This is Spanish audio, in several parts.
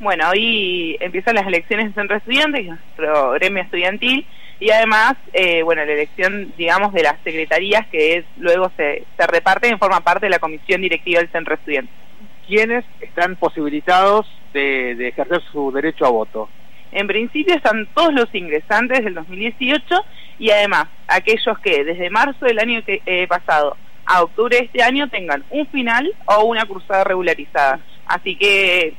Bueno, hoy empiezan las elecciones en Centro Estudiantes, nuestro gremio estudiantil, y además, eh, bueno, la elección, digamos, de las secretarías que es, luego se, se reparten y forman parte de la comisión directiva del Centro Estudiante. ¿Quiénes están posibilitados de, de ejercer su derecho a voto? En principio están todos los ingresantes del 2018 y además aquellos que desde marzo del año que, eh, pasado a octubre de este año tengan un final o una cruzada regularizada. Así que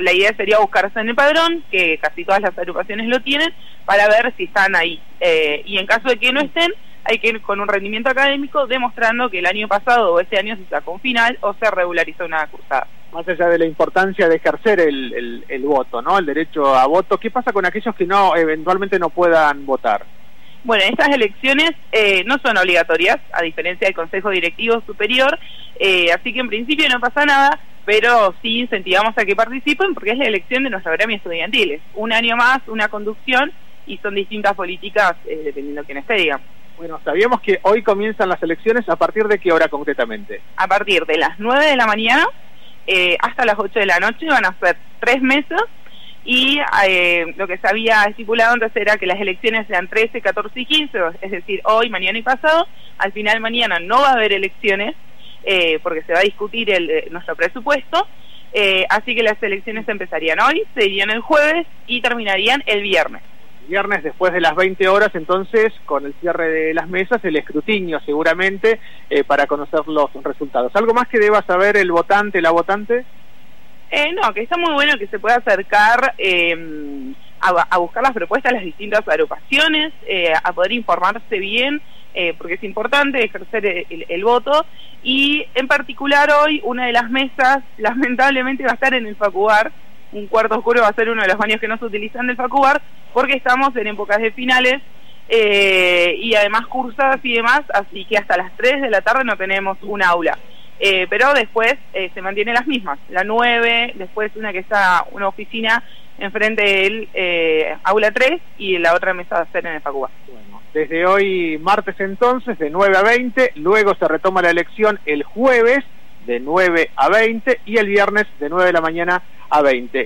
la idea sería buscarse en el padrón, que casi todas las agrupaciones lo tienen, para ver si están ahí. Eh, y en caso de que no estén, hay que ir con un rendimiento académico demostrando que el año pasado o este año se sacó un final o se regularizó una cursada. Más allá de la importancia de ejercer el, el, voto, ¿no? El derecho a voto, ¿qué pasa con aquellos que no eventualmente no puedan votar? Bueno, estas elecciones eh, no son obligatorias, a diferencia del Consejo Directivo Superior, eh, así que en principio no pasa nada, pero sí incentivamos a que participen porque es la elección de nuestra gremio estudiantil. un año más, una conducción y son distintas políticas eh, dependiendo de quién esté, digamos. Bueno, sabíamos que hoy comienzan las elecciones, ¿a partir de qué hora concretamente? A partir de las 9 de la mañana eh, hasta las 8 de la noche van a ser tres mesas y eh, lo que se había estipulado antes era que las elecciones sean 13, 14 y 15, es decir, hoy, mañana y pasado. Al final mañana no va a haber elecciones, eh, porque se va a discutir el, eh, nuestro presupuesto. Eh, así que las elecciones empezarían hoy, serían el jueves y terminarían el viernes. Viernes después de las 20 horas, entonces, con el cierre de las mesas, el escrutinio seguramente para conocer los resultados. ¿Algo más que deba saber el votante, la votante? no, que está muy bueno que se pueda acercar a, buscar las propuestas de las distintas agrupaciones, a poder informarse bien eh, porque es importante ejercer el, voto y en particular hoy una de las mesas lamentablemente va a estar en el Facubar, un cuarto oscuro va a ser uno de los baños que no se utilizan del Facubar porque estamos en épocas de finales eh, y además cursadas y demás, así que hasta las 3 de la tarde no tenemos un aula. Eh, pero después se mantienen las mismas, la 9, después una que está una oficina enfrente del aula 3 y la otra mesa a ser en el Facubar desde hoy martes entonces, de 9 a 20, luego se retoma la elección el jueves de 9 a 20 y el viernes de 9 de la mañana a 20.